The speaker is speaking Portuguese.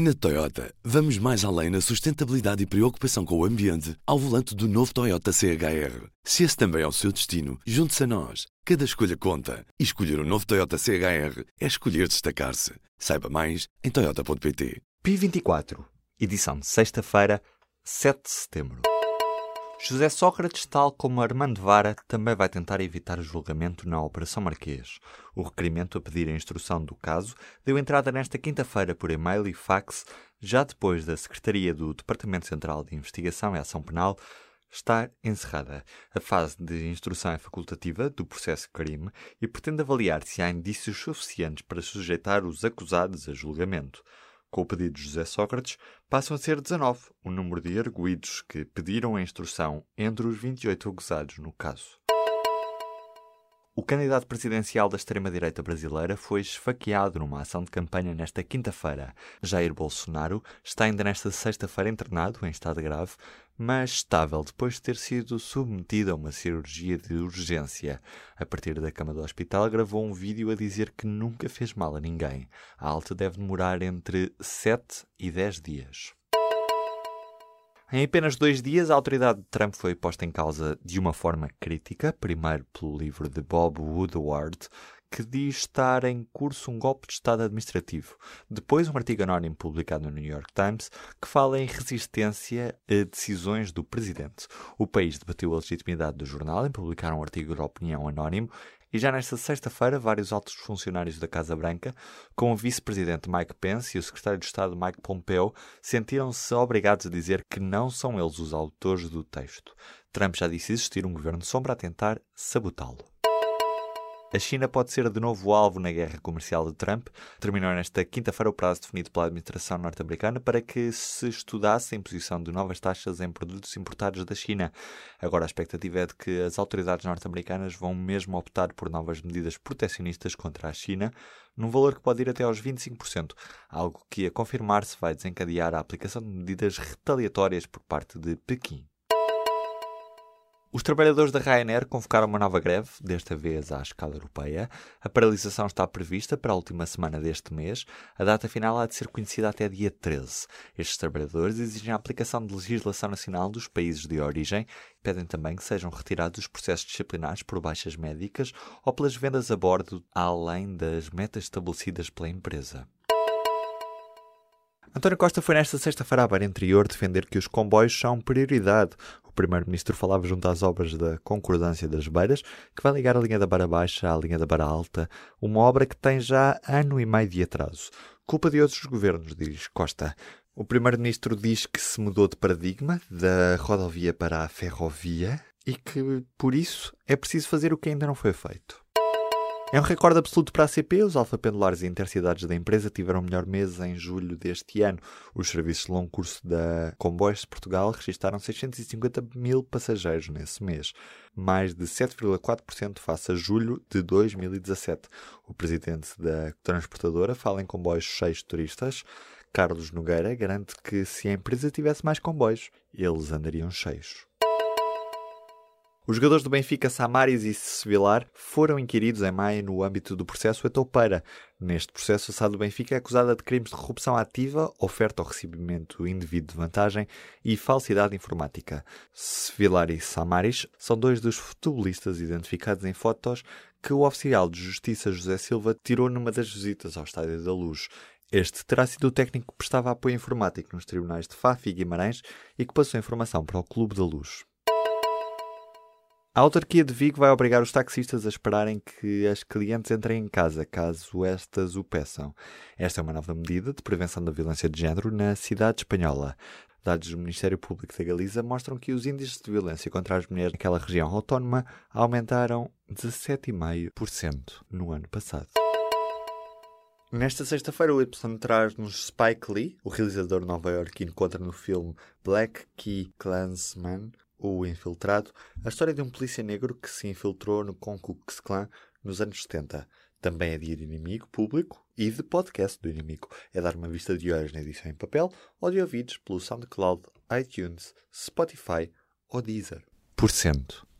Na Toyota, vamos mais além na sustentabilidade e preocupação com o ambiente ao volante do novo Toyota CHR. Se esse também é o seu destino, junte-se a nós. Cada escolha conta. E escolher o um novo Toyota CHR é escolher destacar-se. Saiba mais em Toyota.pt. P24, edição de sexta-feira, 7 de setembro. José Sócrates, tal como Armando Vara, também vai tentar evitar julgamento na Operação Marquês. O requerimento a pedir a instrução do caso deu entrada nesta quinta-feira por e-mail e fax, já depois da Secretaria do Departamento Central de Investigação e Ação Penal estar encerrada. A fase de instrução é facultativa do processo crime e pretende avaliar se há indícios suficientes para sujeitar os acusados a julgamento. Com o pedido de José Sócrates, passam a ser 19 o número de arguídos que pediram a instrução entre os 28 acusados no caso. O candidato presidencial da extrema-direita brasileira foi esfaqueado numa ação de campanha nesta quinta-feira. Jair Bolsonaro está ainda nesta sexta-feira internado em estado grave, mas estável depois de ter sido submetido a uma cirurgia de urgência. A partir da cama do hospital, gravou um vídeo a dizer que nunca fez mal a ninguém. A alta deve demorar entre 7 e 10 dias. Em apenas dois dias, a autoridade de Trump foi posta em causa de uma forma crítica, primeiro pelo livro de Bob Woodward, que diz estar em curso um golpe de Estado administrativo. Depois, um artigo anónimo publicado no New York Times que fala em resistência a decisões do presidente. O país debateu a legitimidade do jornal em publicar um artigo de opinião anónimo e já nesta sexta-feira, vários altos funcionários da Casa Branca, com o vice-presidente Mike Pence e o secretário de Estado Mike Pompeo, sentiram-se obrigados a dizer que não são eles os autores do texto. Trump já disse existir um governo sombra a tentar sabotá-lo. A China pode ser de novo alvo na guerra comercial de Trump. Terminou nesta quinta-feira o prazo definido pela administração norte-americana para que se estudasse a imposição de novas taxas em produtos importados da China. Agora a expectativa é de que as autoridades norte-americanas vão mesmo optar por novas medidas protecionistas contra a China, num valor que pode ir até aos 25%, algo que, a confirmar-se, vai desencadear a aplicação de medidas retaliatórias por parte de Pequim. Os trabalhadores da Ryanair convocaram uma nova greve, desta vez à escala europeia. A paralisação está prevista para a última semana deste mês. A data final há de ser conhecida até dia 13. Estes trabalhadores exigem a aplicação de legislação nacional dos países de origem e pedem também que sejam retirados os processos disciplinares por baixas médicas ou pelas vendas a bordo, além das metas estabelecidas pela empresa. António Costa foi nesta sexta-feira à Beira Interior defender que os comboios são prioridade. O Primeiro-Ministro falava junto às obras da Concordância das Beiras, que vai ligar a linha da Beira Baixa à linha da Beira Alta, uma obra que tem já ano e meio de atraso. Culpa de outros governos, diz Costa. O Primeiro-Ministro diz que se mudou de paradigma da rodovia para a ferrovia e que, por isso, é preciso fazer o que ainda não foi feito. É um recorde absoluto para a CP. Os alfa-pendulares e intercidades da empresa tiveram o melhor mês em julho deste ano. Os serviços de longo curso da Comboios de Portugal registaram 650 mil passageiros nesse mês, mais de 7,4% face a julho de 2017. O presidente da transportadora fala em comboios cheios de turistas. Carlos Nogueira garante que se a empresa tivesse mais comboios, eles andariam cheios. Os jogadores do Benfica, Samaris e Sevilar, foram inquiridos em maio no âmbito do processo Etoupeira. Neste processo, a SAD do Benfica é acusada de crimes de corrupção ativa, oferta ou recebimento indevido de vantagem e falsidade informática. Sevilar e Samaris são dois dos futebolistas identificados em fotos que o oficial de justiça José Silva tirou numa das visitas ao Estádio da Luz. Este terá sido o técnico que prestava apoio informático nos tribunais de Faf e Guimarães e que passou informação para o Clube da Luz. A autarquia de Vigo vai obrigar os taxistas a esperarem que as clientes entrem em casa, caso estas o peçam. Esta é uma nova medida de prevenção da violência de género na cidade espanhola. Dados do Ministério Público da Galiza mostram que os índices de violência contra as mulheres naquela região autónoma aumentaram 17,5% no ano passado. Nesta sexta-feira, o Y traz-nos Spike Lee, o realizador nova-iorquino, contra no filme Black Key Klansman, o Infiltrado, a história de um polícia negro que se infiltrou no Ku Klux Klan nos anos 70. Também é de inimigo público e de podcast do inimigo. É dar uma vista de olhos na edição em papel ou de ouvidos pelo SoundCloud, iTunes, Spotify ou Deezer. Por cento.